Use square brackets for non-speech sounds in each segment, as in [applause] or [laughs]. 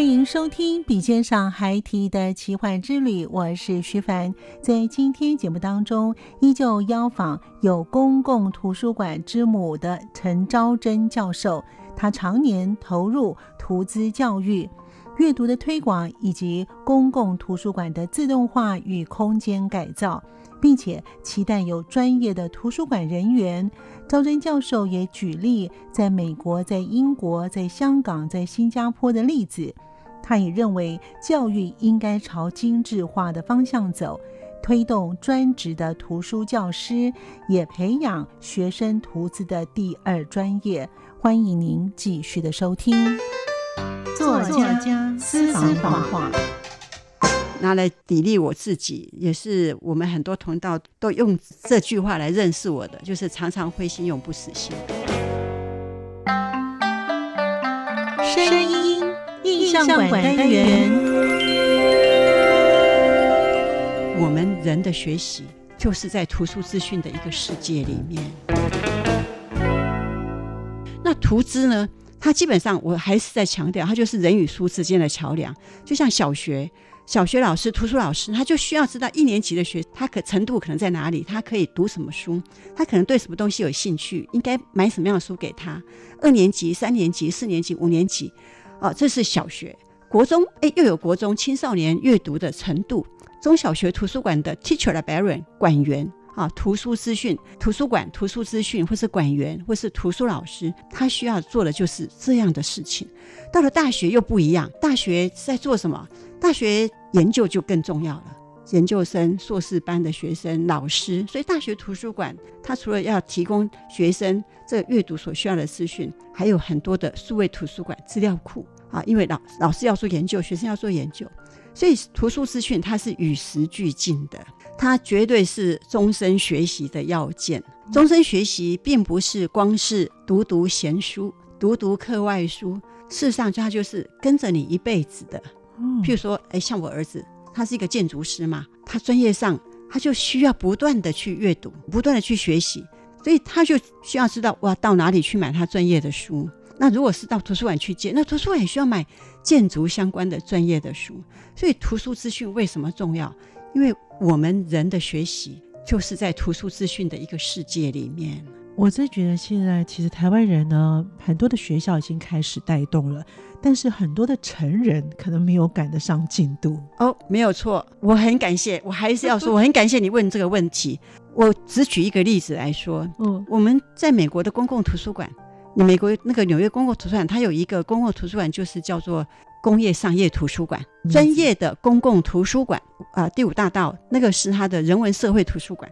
欢迎收听《笔尖上还提的奇幻之旅》，我是徐凡。在今天节目当中，依旧邀访有“公共图书馆之母”的陈昭贞教授。他常年投入图资教育、阅读的推广以及公共图书馆的自动化与空间改造，并且期待有专业的图书馆人员。昭贞教授也举例在美国、在英国、在香港、在新加坡的例子。他也认为，教育应该朝精致化的方向走，推动专职的图书教师，也培养学生图资的第二专业。欢迎您继续的收听。作家私房话，拿来砥砺我自己，也是我们很多同道都用这句话来认识我的，就是常常灰心，永不死心。声音。印象馆单元，我们人的学习就是在图书资讯的一个世界里面。那图资呢？它基本上我还是在强调，它就是人与书之间的桥梁。就像小学，小学老师、图书老师，他就需要知道一年级的学他可程度可能在哪里，他可以读什么书，他可能对什么东西有兴趣，应该买什么样的书给他。二年级、三年级、四年级、五年级。哦，这是小学、国中，哎，又有国中青少年阅读的程度。中小学图书馆的 teacher librarian 管员啊，图书资讯图书馆图书资讯，或是管员，或是图书老师，他需要做的就是这样的事情。到了大学又不一样，大学在做什么？大学研究就更重要了。研究生、硕士班的学生、老师，所以大学图书馆它除了要提供学生这阅读所需要的资讯，还有很多的数位图书馆资料库啊。因为老老师要做研究，学生要做研究，所以图书资讯它是与时俱进的，它绝对是终身学习的要件。终身学习并不是光是读读闲书、读读课外书，事实上它就是跟着你一辈子的。譬如说，哎，像我儿子。他是一个建筑师嘛，他专业上他就需要不断的去阅读，不断的去学习，所以他就需要知道哇到哪里去买他专业的书。那如果是到图书馆去借，那图书馆也需要买建筑相关的专业的书。所以图书资讯为什么重要？因为我们人的学习就是在图书资讯的一个世界里面。我真觉得现在其实台湾人呢，很多的学校已经开始带动了。但是很多的成人可能没有赶得上进度哦，没有错，我很感谢，我还是要说，我很感谢你问这个问题。我只举一个例子来说，嗯，我们在美国的公共图书馆，美国那个纽约公共图书馆，它有一个公共图书馆，就是叫做工业商业图书馆，专业的公共图书馆啊，第五大道那个是它的人文社会图书馆。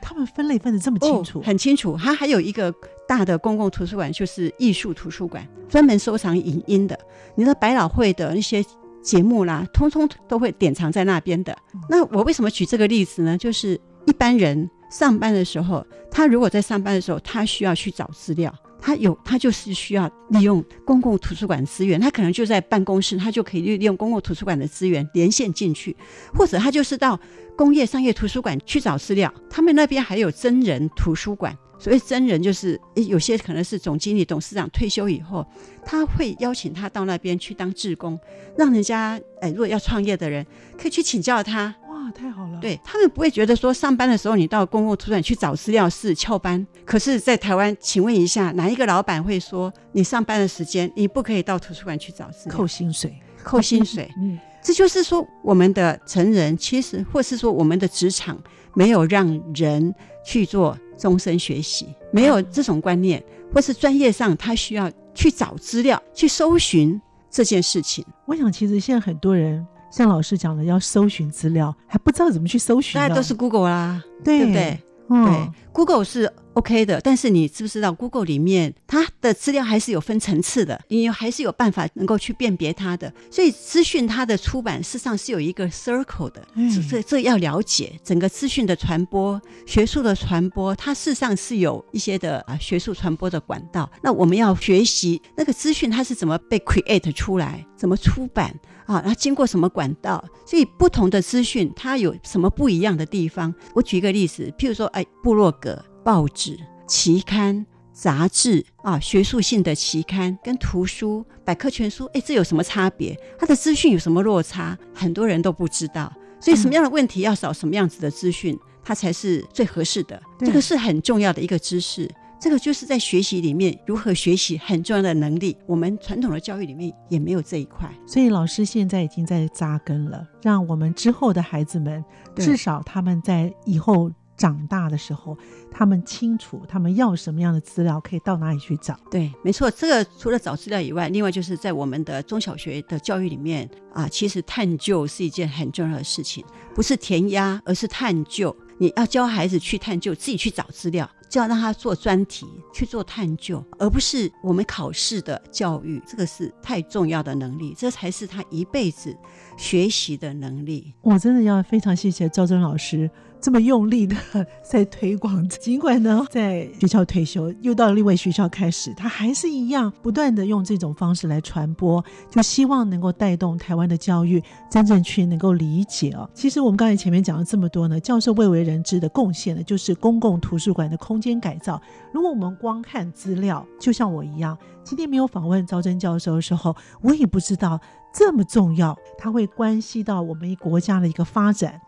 他们分类分的这么清楚，很清楚。它还有一个大的公共图书馆，就是艺术图书馆，专门收藏影音的。你的百老汇的那些节目啦，通通都会典藏在那边的。那我为什么举这个例子呢？就是一般人上班的时候，他如果在上班的时候，他需要去找资料。他有，他就是需要利用公共图书馆资源，他可能就在办公室，他就可以利用公共图书馆的资源连线进去，或者他就是到工业商业图书馆去找资料。他们那边还有真人图书馆，所谓真人就是有些可能是总经理、董事长退休以后，他会邀请他到那边去当志工，让人家哎，如果要创业的人可以去请教他。太好了。对他们不会觉得说上班的时候你到公共图书馆去找资料是翘班。可是，在台湾，请问一下，哪一个老板会说你上班的时间你不可以到图书馆去找资料？扣薪水，扣薪水。[laughs] 嗯，这就是说我们的成人其实，或是说我们的职场没有让人去做终身学习，没有这种观念，或是专业上他需要去找资料、去搜寻这件事情。我想，其实现在很多人。像老师讲的，要搜寻资料，还不知道怎么去搜寻。大家都是 Google 啦，对不对？对，Google 是 OK 的，但是你知不知道 Google 里面它的资料还是有分层次的，你还是有办法能够去辨别它的。所以资讯它的出版事实上是有一个 circle 的，这这要了解整个资讯的传播、学术的传播，它事实上是有一些的啊学术传播的管道。那我们要学习那个资讯它是怎么被 create 出来，怎么出版。啊，它经过什么管道？所以不同的资讯它有什么不一样的地方？我举一个例子，譬如说，哎，部落格、报纸、期刊、杂志啊，学术性的期刊跟图书、百科全书，哎，这有什么差别？它的资讯有什么落差？很多人都不知道。所以什么样的问题要找什么样子的资讯，它才是最合适的。这个是很重要的一个知识。这个就是在学习里面如何学习很重要的能力。我们传统的教育里面也没有这一块，所以老师现在已经在扎根了，让我们之后的孩子们，至少他们在以后长大的时候，他们清楚他们要什么样的资料，可以到哪里去找。对，没错。这个除了找资料以外，另外就是在我们的中小学的教育里面啊，其实探究是一件很重要的事情，不是填鸭，而是探究。你要教孩子去探究，自己去找资料。就要让他做专题去做探究，而不是我们考试的教育。这个是太重要的能力，这才是他一辈子学习的能力。我真的要非常谢谢赵真老师。这么用力的 [laughs] 在推广，尽管呢在学校退休，又到另外学校开始，他还是一样不断的用这种方式来传播，就希望能够带动台湾的教育真正去能够理解哦。其实我们刚才前面讲了这么多呢，教授未为人知的贡献呢，就是公共图书馆的空间改造。如果我们光看资料，就像我一样，今天没有访问赵真教授的时候，我也不知道这么重要，它会关系到我们国家的一个发展。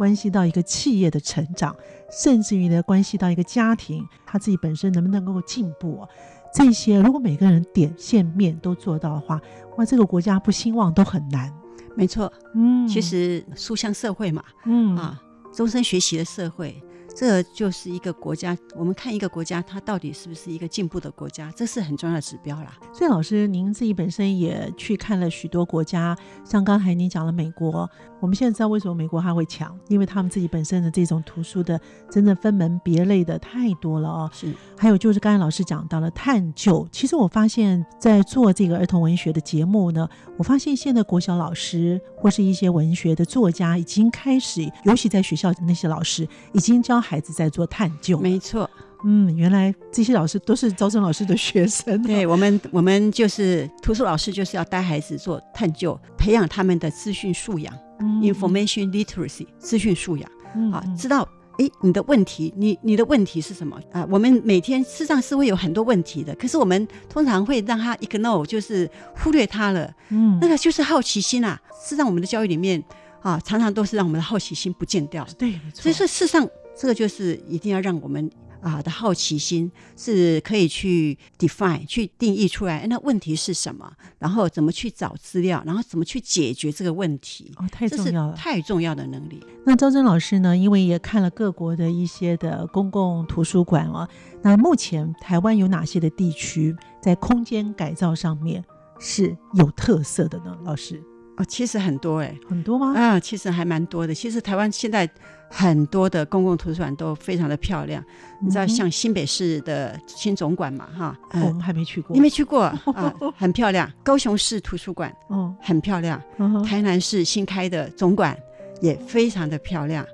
关系到一个企业的成长，甚至于呢，关系到一个家庭他自己本身能不能够进步，这些如果每个人点线面都做到的话，哇，这个国家不兴旺都很难。没错，嗯，其实书香社会嘛，嗯啊，终身学习的社会。这就是一个国家，我们看一个国家，它到底是不是一个进步的国家，这是很重要的指标啦。所以，老师，您自己本身也去看了许多国家，像刚才您讲了美国，我们现在知道为什么美国它会强，因为他们自己本身的这种图书的真正分门别类的太多了哦。是，还有就是刚才老师讲到了探究，其实我发现，在做这个儿童文学的节目呢，我发现现在国小老师或是一些文学的作家已经开始，尤其在学校的那些老师已经教。孩子在做探究，没错，嗯，原来这些老师都是招生老师的学生。对我们，我们就是图书老师，就是要带孩子做探究，培养他们的资讯素养，information literacy，资讯素养嗯啊，知道哎，你的问题，你你的问题是什么啊？我们每天事实上是会有很多问题的，可是我们通常会让他 ignore，就是忽略他了。嗯，那个就是好奇心啊。事实上，我们的教育里面啊，常常都是让我们的好奇心不见掉。对，所以说事实上。这个就是一定要让我们啊的好奇心是可以去 define 去定义出来，那问题是什么？然后怎么去找资料？然后怎么去解决这个问题？哦，太重要了，太重要的能力。那周真老师呢？因为也看了各国的一些的公共图书馆啊，那目前台湾有哪些的地区在空间改造上面是有特色的呢？老师？哦，其实很多哎，很多吗？啊，其实还蛮多的。其实台湾现在很多的公共图书馆都非常的漂亮。你知道，像新北市的新总馆嘛，哈，我们还没去过。你没去过啊？[laughs] 很漂亮。高雄市图书馆，嗯，很漂亮。台南市新开的总馆也非常的漂亮。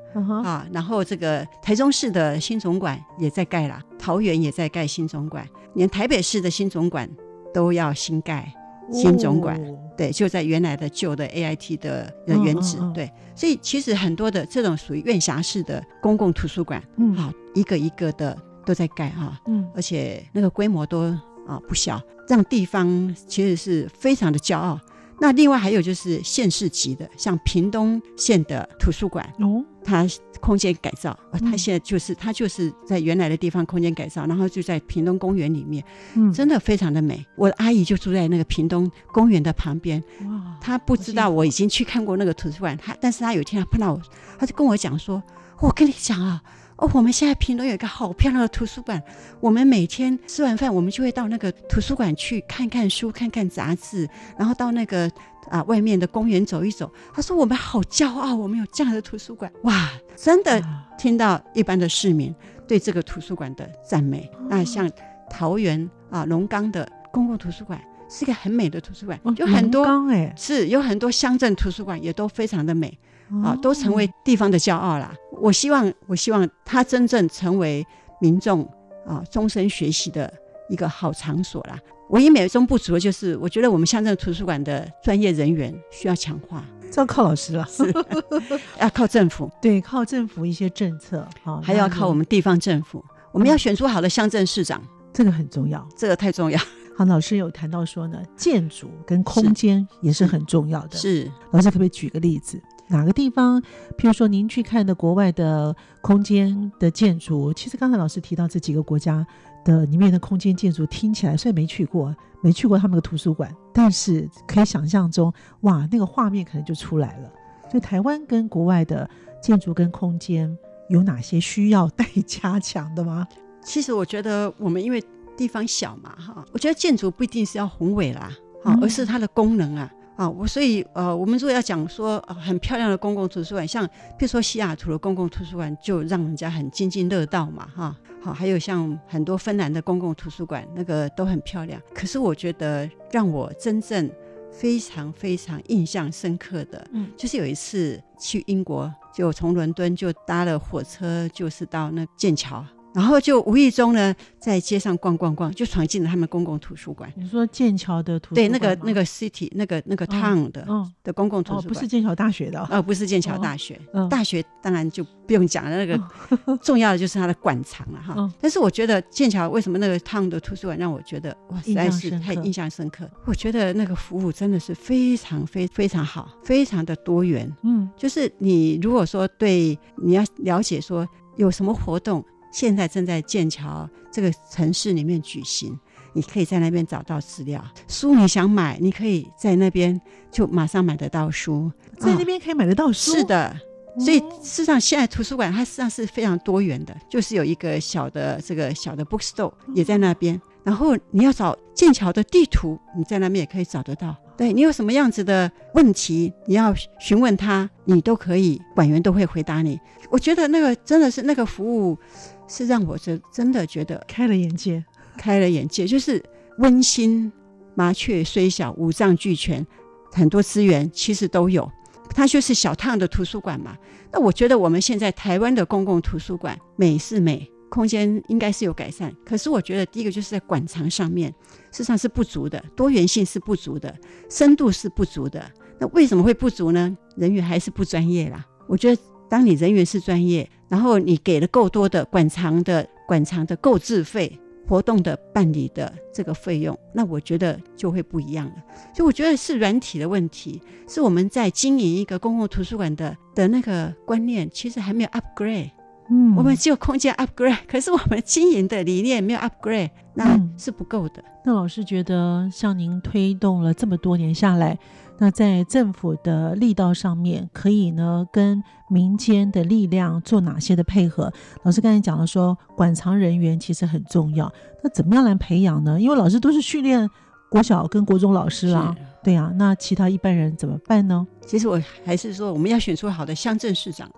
啊，然后这个台中市的新总馆也在盖了，桃园也在盖新总馆，连台北市的新总馆都要新盖。新总馆对，就在原来的旧的 A I T 的原址对，所以其实很多的这种属于院辖式的公共图书馆，啊，一个一个的都在盖哈，嗯，而且那个规模都啊不小，让地方其实是非常的骄傲。那另外还有就是县市级的，像屏东县的图书馆哦，它空间改造，呃它现在就是他就是在原来的地方空间改造，然后就在屏东公园里面，嗯，真的非常的美。我的阿姨就住在那个屏东公园的旁边，哇，她不知道我已经去看过那个图书馆，她但是她有一天她碰到我，她就跟我讲说：“我跟你讲啊。”哦，我们现在屏东有一个好漂亮的图书馆，我们每天吃完饭，我们就会到那个图书馆去看看书、看看杂志，然后到那个啊外面的公园走一走。他说我们好骄傲，我们有这样的图书馆，哇，真的听到一般的市民对这个图书馆的赞美。那像桃园啊龙岗的公共图书馆是一个很美的图书馆，有很多哎，是有很多乡镇图书馆也都非常的美。啊，哦都成为地方的骄傲啦！我希望，我希望它真正成为民众啊终身学习的一个好场所啦。唯一美中不足的就是，我觉得我们乡镇图书馆的专业人员需要强化，这要靠老师了，是 [laughs] 要靠政府，对，靠政府一些政策，好，还要靠我们地方政府。我们要选出好的乡镇市长，这个很重要，这个太重要。好，老师有谈到说呢，建筑跟空间也是很重要的。是，老师可不可以举个例子？哪个地方？譬如说，您去看的国外的空间的建筑，其实刚才老师提到这几个国家的里面的空间建筑，听起来虽然没去过，没去过他们的图书馆，但是可以想象中，哇，那个画面可能就出来了。所以，台湾跟国外的建筑跟空间有哪些需要待加强的吗？其实我觉得我们因为地方小嘛，哈，我觉得建筑不一定是要宏伟啦，哈，嗯而是它的功能啊。啊，我所以呃，我们如果要讲说、呃、很漂亮的公共图书馆，像比如说西雅图的公共图书馆，就让人家很津津乐道嘛，哈。好，还有像很多芬兰的公共图书馆，那个都很漂亮。可是我觉得让我真正非常非常印象深刻的，嗯，就是有一次去英国，就从伦敦就搭了火车，就是到那剑桥。然后就无意中呢，在街上逛逛逛，就闯进了他们公共图书馆。你说剑桥的图书对，那个那个 city 那个那个 town 的、哦的公共图哦，书馆，不是剑桥大学的哦，呃，不是剑桥大学，嗯。大学当然就不用讲了，那个重要的就是它的馆藏了哈。嗯。但是我觉得剑桥为什么那个 town 的图书馆让我觉得哇，实在是太印象深刻。我觉得那个服务真的是非常非非常好，非常的多元。嗯。就是你如果说对你要了解说有什么活动，现在正在剑桥这个城市里面举行，你可以在那边找到资料。书你想买，你可以在那边就马上买得到书，在那啊边可以买得到书，是的。所以哦事实上，现在图书馆它实际上是非常多元的，就是有一个小的这个小的 bookstore 也在那边。然后你要找剑桥的地图，你在那边也可以找得到。对你有什么样子的问题，你要询问他，你都可以，管员都会回答你。我觉得那个真的是那个服务，是让我真真的觉得开了眼界。开了眼界，就是温馨。麻雀虽小，五脏俱全，很多资源其实都有。它就是小趟的图书馆嘛。那我觉得我们现在台湾的公共图书馆美是美，空间应该是有改善。可是我觉得第一个就是在馆藏上面，事实上是不足的，多元性是不足的，深度是不足的。那为什么会不足呢？人员还是不专业啦。我觉得当你人员是专业，然后你给了够多的馆藏的馆藏的购置费。活动的办理的这个费用，那我觉得就会不一样了。所以我觉得是软体的问题，是我们在经营一个公共图书馆的的那个观念，其实还没有 upgrade。嗯我们只有空间 upgrade，[laughs] 可是我们经营的理念没有 upgrade，那嗯是不够的。那老师觉得，像您推动了这么多年下来，那在政府的力道上面，可以呢跟民间的力量做哪些的配合？老师刚才讲了说，馆藏人员其实很重要，那怎么样来培养呢？因为老师都是训练国小跟国中老师啊，对呀、那其他一般人怎么办呢？其实我还是说，我们要选出好的乡镇市长，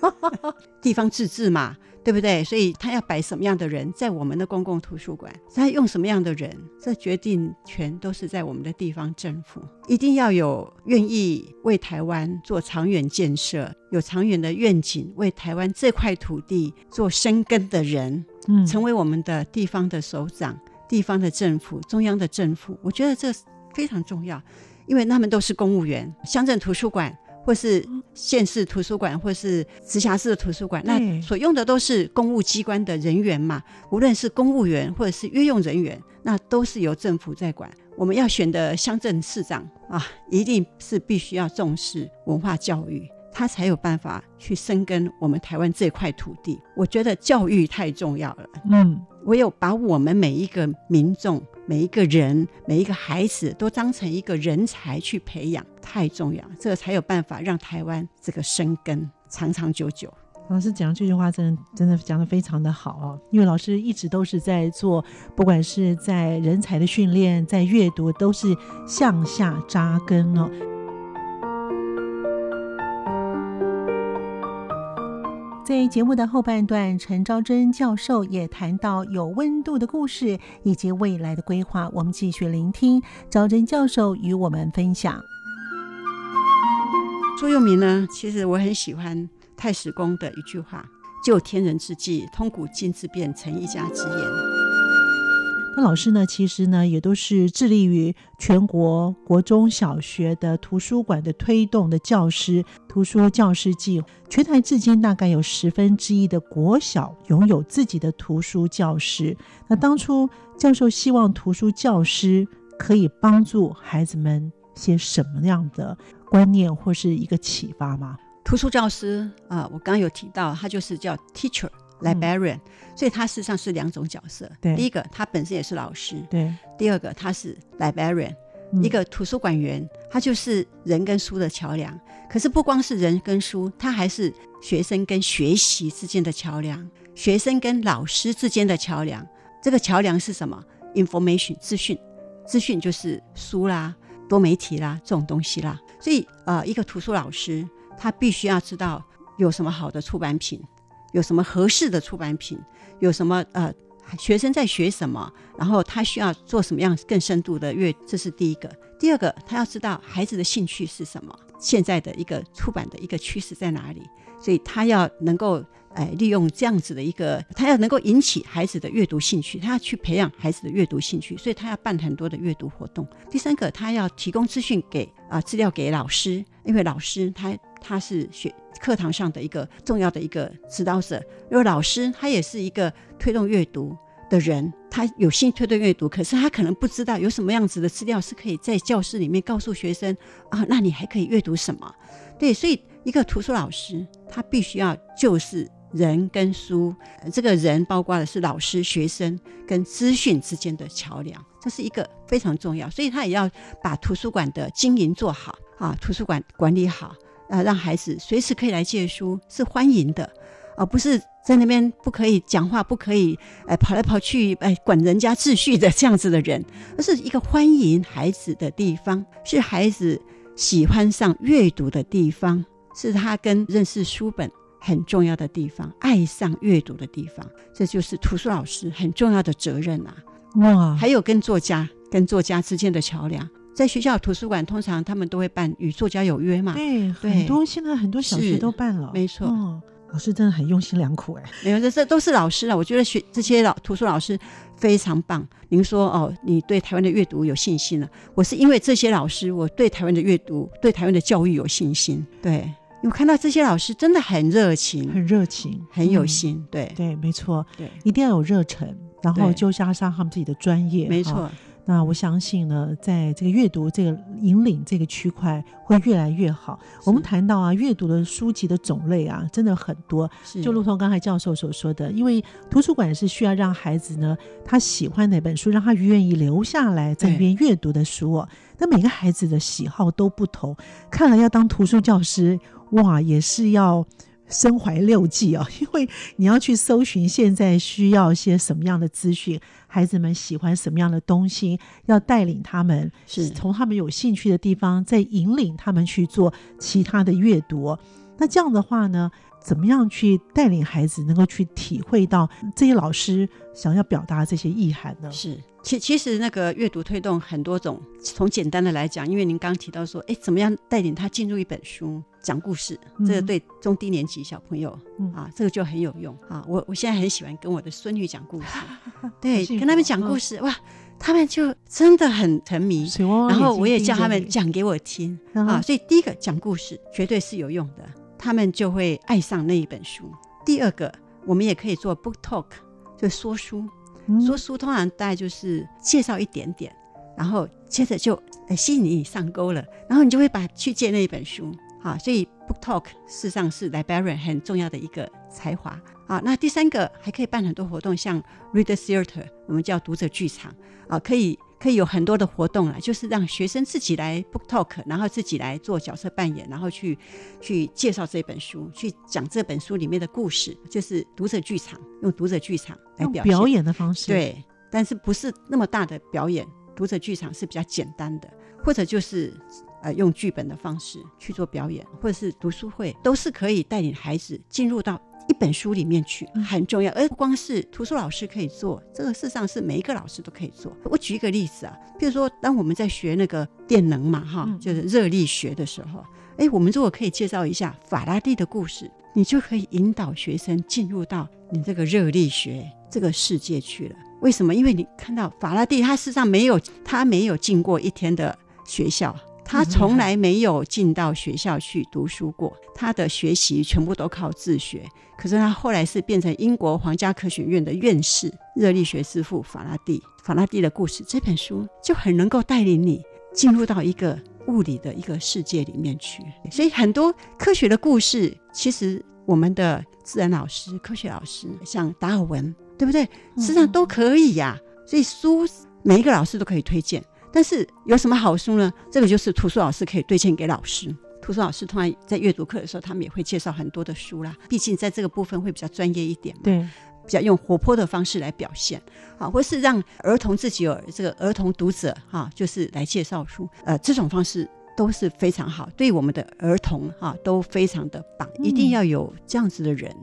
[laughs] 地方自治嘛，对不对？所以他要摆什么样的人在我们的公共图书馆，他用什么样的人，这决定权都是在我们的地方政府。一定要有愿意为台湾做长远建设、有长远的愿景，为台湾这块土地做生根的人，嗯，成为我们的地方的首长、地方的政府、中央的政府。我觉得这非常重要，因为他们都是公务员，乡镇图书馆。或是县市图书馆，或是直辖市的图书馆，那所用的都是公务机关的人员嘛，无论是公务员或者是约用人员，那都是由政府在管。我们要选的乡镇市长啊，一定是必须要重视文化教育，他才有办法去生根我们台湾这块土地。我觉得教育太重要了。嗯，唯有把我们每一个民众、每一个人、每一个孩子都当成一个人才去培养，太重要，这个才有办法让台湾这个生根长长久久。老师讲这句话，真的真的讲的非常的好哦。因为老师一直都是在做，不管是在人才的训练，在阅读，都是向下扎根哦。在节目的后半段，陈昭贞教授也谈到有温度的故事以及未来的规划。我们继续聆听昭贞教授与我们分享。座右铭呢，其实我很喜欢。太史公的一句话：“就天人之际，通古今之变，成一家之言。”老师呢？其实呢，也都是致力于全国国中小学的图书馆的推动的教师。图书教师计划，全台至今大概有十分之一的国小拥有自己的图书教师。那当初教授希望图书教师可以帮助孩子们些什么样的观念或是一个启发吗？图书教师啊，我刚有提到，他就是叫 teacher librarian，所以他事实上是两种角色。对，第一个他本身也是老师，对；第二个他是 librarian，一个图书馆员，他就是人跟书的桥梁。可是不光是人跟书，他还是学生跟学习之间的桥梁，学生跟老师之间的桥梁。这个桥梁是什么？information 资讯，资讯就是书啦、多媒体啦这种东西啦。所以呃，一个图书老师。他必须要知道有什么好的出版品，有什么合适的出版品，有什么呃学生在学什么，然后他需要做什么样更深度的阅，这是第一个。第二个，他要知道孩子的兴趣是什么，现在的一个出版的一个趋势在哪里，所以他要能够。哎，利用这样子的一个，他要能够引起孩子的阅读兴趣，他要去培养孩子的阅读兴趣，所以他要办很多的阅读活动。第三个，他要提供资讯给啊资料给老师，因为老师他他是学课堂上的一个重要的一个指导者，因为老师他也是一个推动阅读的人，他有心推动阅读，可是他可能不知道有什么样子的资料是可以在教室里面告诉学生啊，那你还可以阅读什么？对，所以一个图书老师他必须要就是。人跟书，这个人包括的是老师、学生跟资讯之间的桥梁，这是一个非常重要。所以他也要把图书馆的经营做好啊，图书馆管理好啊，让孩子随时可以来借书，是欢迎的，而不是在那边不可以讲话、不可以哎跑来跑去哎管人家秩序的 [laughs] 这样子的人，而是一个欢迎孩子的地方，是孩子喜欢上阅读的地方，是他跟认识书本。很重要的地方，爱上阅读的地方，这就是图书老师很重要的责任啊！哇，还有跟作家、跟作家之间的桥梁，在学校图书馆通常他们都会办与作家有约嘛？对，很多现在很多小学都办了，没错。老师真的很用心良苦哎，没有，这这都是老师啊！我觉得学这些老图书老师非常棒。您说哦，你对台湾的阅读有信心了？我是因为这些老师，我对台湾的阅读、对台湾的教育有信心。对。我看到这些老师真的很热情，很热情，很有心。对对，没错，对，一定要有热忱，然后就加上他们自己的专业。没错。那我相信呢，在这个阅读这个引领这个区块会越来越好。我们谈到啊，阅读的书籍的种类啊，真的很多。就如同刚才教授所说的，因为图书馆是需要让孩子呢，他喜欢哪本书，让他愿意留下来在那边阅读的书哦。那每个孩子的喜好都不同，看来要当图书教师。哇，也是要身怀六技哦，[laughs] 因为你要去搜寻现在需要些什么样的资讯，孩子们喜欢什么样的东西，要带领他们，是从他们有兴趣的地方再引领他们去做其他的阅读。那这样的话呢？怎么样去带领孩子能够去体会到这些老师想要表达这些意涵呢？是，其其实那个阅读推动很多种，从简单的来讲，因为您刚提到说，哎，怎么样带领他进入一本书讲故事，这个对中低年级小朋友啊，这个就很有用啊。我我现在很喜欢跟我的孙女讲故事，[laughs] 对，跟他们讲故事，哇，他们就真的很沉迷，然后我也叫他们讲给我听啊。所以第一个讲故事绝对是有用的。他们就会爱上那一本书。第二个，我们也可以做 book talk，就说书。说书通常大概就是介绍一点点，然后接着就吸引你上钩了，然后你就会把去借那一本书。好，所以 book talk 事实上是 librarian 很重要的一个才华。啊，那第三个还可以办很多活动，像 reader theater，我们叫读者剧场啊，可以可以有很多的活动啊，就是让学生自己来 book talk，然后自己来做角色扮演，然后去去介绍这本书，去讲这本书里面的故事，就是读者剧场，用读者剧场来表表演的方式。对，但是不是那么大的表演，读者剧场是比较简单的，或者就是呃用剧本的方式去做表演，或者是读书会，都是可以带领孩子进入到。一本书里面去很重要，而不光是图书老师可以做，这个事实上是每一个老师都可以做。我举一个例子啊，比如说当我们在学那个电能嘛，哈，就是热力学的时候，哎，我们如果可以介绍一下法拉第的故事，你就可以引导学生进入到你这个热力学这个世界去了。为什么？因为你看到法拉第，他事实上没有，他没有进过一天的学校。他从来没有进到学校去读书过，他的学习全部都靠自学。可是他后来是变成英国皇家科学院的院士，热力学之父法拉第。法拉第的故事这本书就很能够带领你进入到一个物理的一个世界里面去。所以很多科学的故事，其实我们的自然老师、科学老师，像达尔文，对不对？实际上都可以呀。所以书每一个老师都可以推荐。但是有什么好书呢？这个就是图书老师可以推荐给老师。图书老师通常在阅读课的时候，他们也会介绍很多的书啦。毕竟在这个部分会比较专业一点，对，比较用活泼的方式来表现，啊，或是让儿童自己有这个儿童读者，哈，就是来介绍书。呃，这种方式都是非常好，对我们的儿童哈都非常的棒。一定要有这样子的人，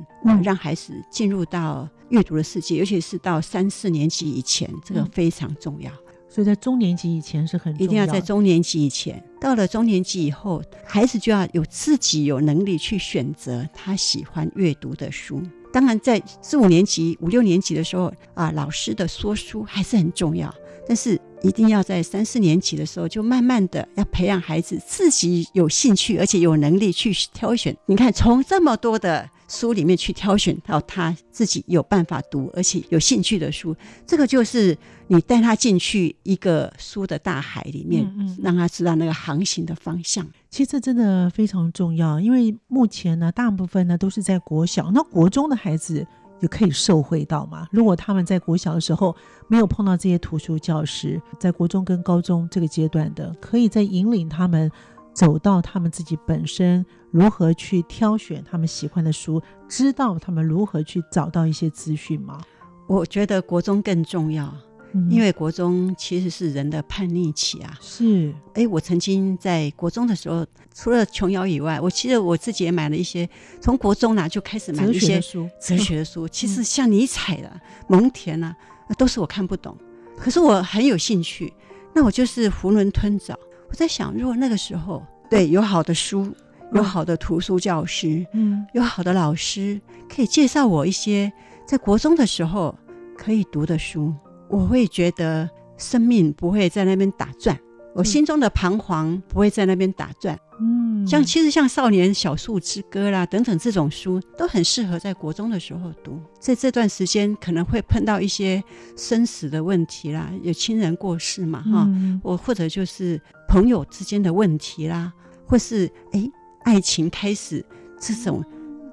让孩子进入到阅读的世界，尤其是到三四年级以前，这个非常重要。所以在中年级以前是很一定要在中年级以前，到了中年级以后，孩子就要有自己有能力去选择他喜欢阅读的书。当然，在四五年级、五六年级的时候啊，老师的说书还是很重要。但是一定要在三四年级的时候，就慢慢的要培养孩子自己有兴趣，而且有能力去挑选。你看，从这么多的。书里面去挑选到他自己有办法读而且有兴趣的书，这个就是你带他进去一个书的大海里面，让他知道那个航行的方向。其实这真的非常重要，因为目前呢，大部分呢都是在国小，那国中的孩子也可以受惠到嘛。如果他们在国小的时候没有碰到这些图书教师，在国中跟高中这个阶段的，可以在引领他们。走到他们自己本身如何去挑选他们喜欢的书，知道他们如何去找到一些资讯吗？我觉得国中更重要，因为国中其实是人的叛逆期啊。是，哎，我曾经在国中的时候，除了琼瑶以外，我其实我自己也买了一些，从国中呢就开始买一些书，哲学的书。[laughs] 其实像尼采的、蒙田啊，都是我看不懂，可是我很有兴趣，那我就是囫囵吞枣。我在想，如果那个时候对有好的书，有好的图书教师，嗯，有好的老师，可以介绍我一些在国中的时候可以读的书，我会觉得生命不会在那边打转。我心中的彷徨不会在那边打转，嗯，像其实像《少年小树之歌》啦等等这种书，都很适合在国中的时候读。在这段时间可能会碰到一些生死的问题啦，有亲人过世嘛，哈，我或者就是朋友之间的问题啦，或是哎爱情开始这种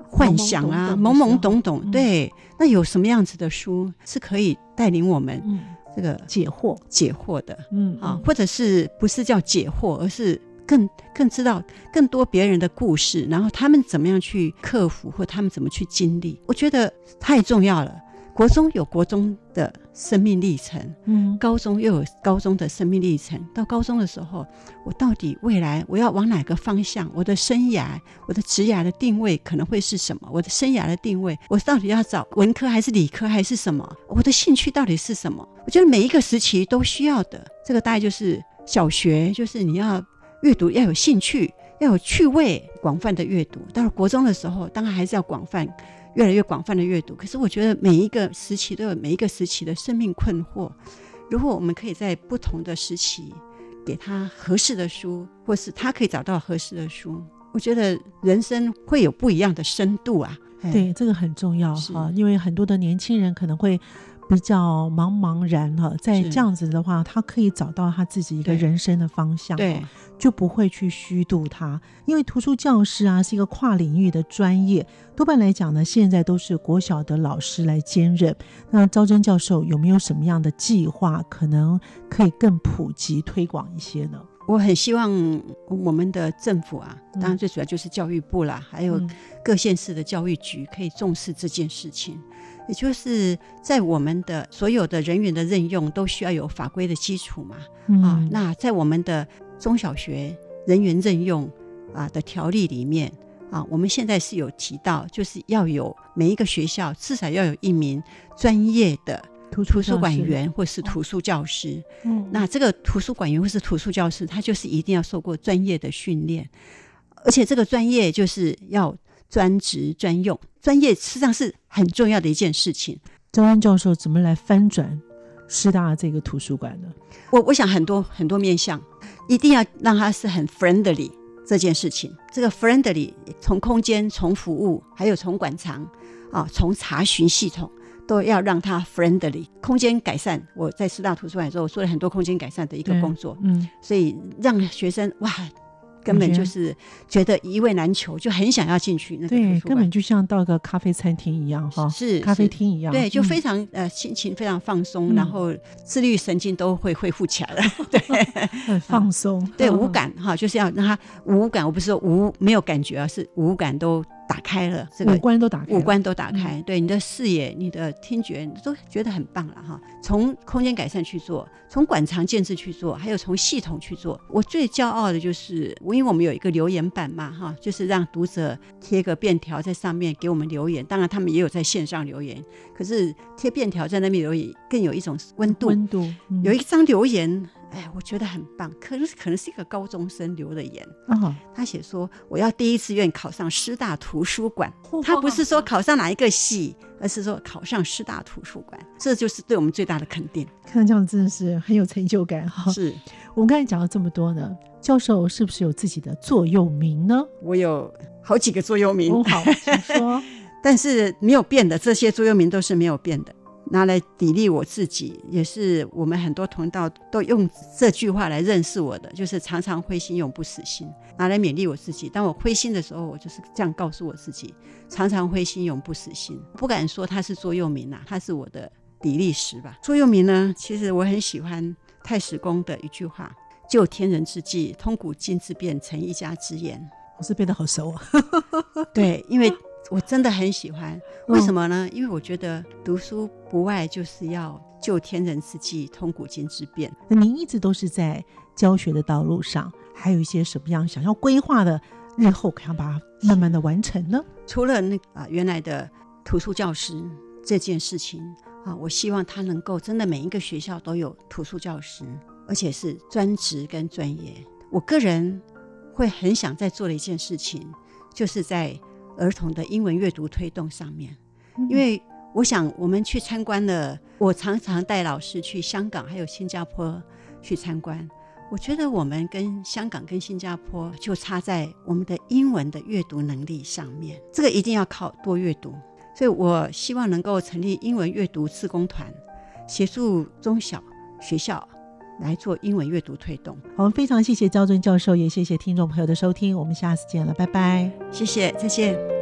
幻想啊，懵懵懂懂，对，那有什么样子的书是可以带领我们？这个解惑解惑的，嗯啊，或者是不是叫解惑，而是更更知道更多别人的故事，然后他们怎么样去克服，或他们怎么去经历，我觉得太重要了。国中有国中的生命历程，嗯，高中又有高中的生命历程。到高中的时候，我到底未来我要往哪个方向？我的生涯，我的职涯的定位可能会是什么？我的生涯的定位，我到底要找文科还是理科还是什么？我的兴趣到底是什么？我觉得每一个时期都需要的。这个大概就是小学，就是你要阅读要有兴趣，要有趣味，广泛的阅读。到了国中的时候，当然还是要广泛。越来越广泛的阅读，可是我觉得每一个时期都有每一个时期的生命困惑。如果我们可以在不同的时期给他合适的书，或是他可以找到合适的书，我觉得人生会有不一样的深度啊。对，这个很重要哈，因为很多的年轻人可能会。比较茫茫然哈，在这样子的话，他可以找到他自己一个人生的方向，对，就不会去虚度它。因为图书教师啊是一个跨领域的专业，多半来讲呢，现在都是国小的老师来兼任。那招真教授有没有什么样的计划，可能可以更普及推广一些呢？我很希望我们的政府啊，当然最主要就是教育部啦，还有各县市的教育局，可以重视这件事情。也就是在我们的所有的人员的任用，都需要有法规的基础嘛。啊，那在我们的中小学人员任用啊的条例里面啊，我们现在是有提到，就是要有每一个学校至少要有一名专业的图书馆员或是图书教师。嗯，那这个图书馆员或是图书教师，他就是一定要受过专业的训练，而且这个专业就是要。专职专用，专业实际上是很重要的一件事情。张安教授怎么来翻转师大这个图书馆呢？我我想很多很多面向，一定要让它是很 friendly 这件事情。这个 friendly 从空间、从服务，还有从馆藏啊，从查询系统，都要让它 friendly。空间改善，我在师大图书馆的时候，我做了很多空间改善的一个工作。嗯，所以让学生哇。根本就是觉得一味难求，就很想要进去那个对，根本就像到个咖啡餐厅一样哈，是咖啡厅一样，对，就非常呃心情非常放松，然后自律神经都会恢复起来了，[laughs] 对，很放松，对，无感哈，就是要让他无感，我不是说无没有感觉啊，是无感都。打开了，这个五官都打开，五官都打开，对你的视野、你的听觉都觉得很棒了哈。从空间改善去做，从馆藏建制去做，还有从系统去做。我最骄傲的就是，因为我们有一个留言板嘛哈，就是让读者贴个便条在上面给我们留言。当然，他们也有在线上留言，可是贴便条在那边留言更有一种温度。温度有一张留言。哎，我觉得很棒，可能可能是一个高中生留的言。嗯，他写说我要第一志愿考上师大图书馆，他不是说考上哪一个系，而是说考上师大图书馆，这就是对我们最大的肯定。看这样真的是很有成就感哈。是我们刚才讲了这么多呢，教授是不是有自己的座右铭呢？我有好几个座右铭。好，请说。[laughs] 但是没有变的，这些座右铭都是没有变的。拿来砥砺我自己，也是我们很多同道都用这句话来认识我的，就是常常灰心，永不死心。拿来勉励我自己，当我灰心的时候，我就是这样告诉我自己：常常灰心，永不死心。不敢说它是座右铭啊，它是我的砥砺石吧。座右铭呢，其实我很喜欢太史公的一句话：“就天人之际，通古今之变，成一家之言。”我是背得好熟啊。[laughs] 对，因为。我真的很喜欢，为什么呢？因为我觉得读书不外就是要就天人之际，通古今之变。那您一直都是在教学的道路上，还有一些什么样想要规划的，日后可要把它慢慢的完成呢？除了那啊原来的图书教师这件事情啊，我希望他能够真的每一个学校都有图书教师，而且是专职跟专业。我个人会很想在做的一件事情，就是在。儿童的英文阅读推动上面，因为我想我们去参观了，我常常带老师去香港还有新加坡去参观。我觉得我们跟香港跟新加坡就差在我们的英文的阅读能力上面，这个一定要靠多阅读。所以我希望能够成立英文阅读自工团，协助中小学校。来做英文阅读推动。我们非常谢谢赵尊教授，也谢谢听众朋友的收听。我们下次见了，拜拜。谢谢，再见。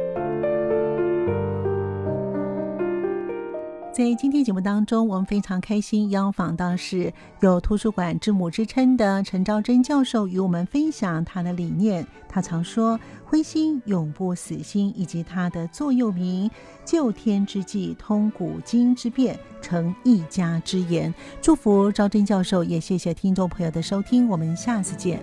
在今天节目当中，我们非常开心邀访到是有图书馆之母之称的陈昭贞教授，与我们分享他的理念。他常说“灰心永不死心”，以及他的座右铭“救天之际，通古今之变，成一家之言”。祝福昭贞教授，也谢谢听众朋友的收听。我们下次见。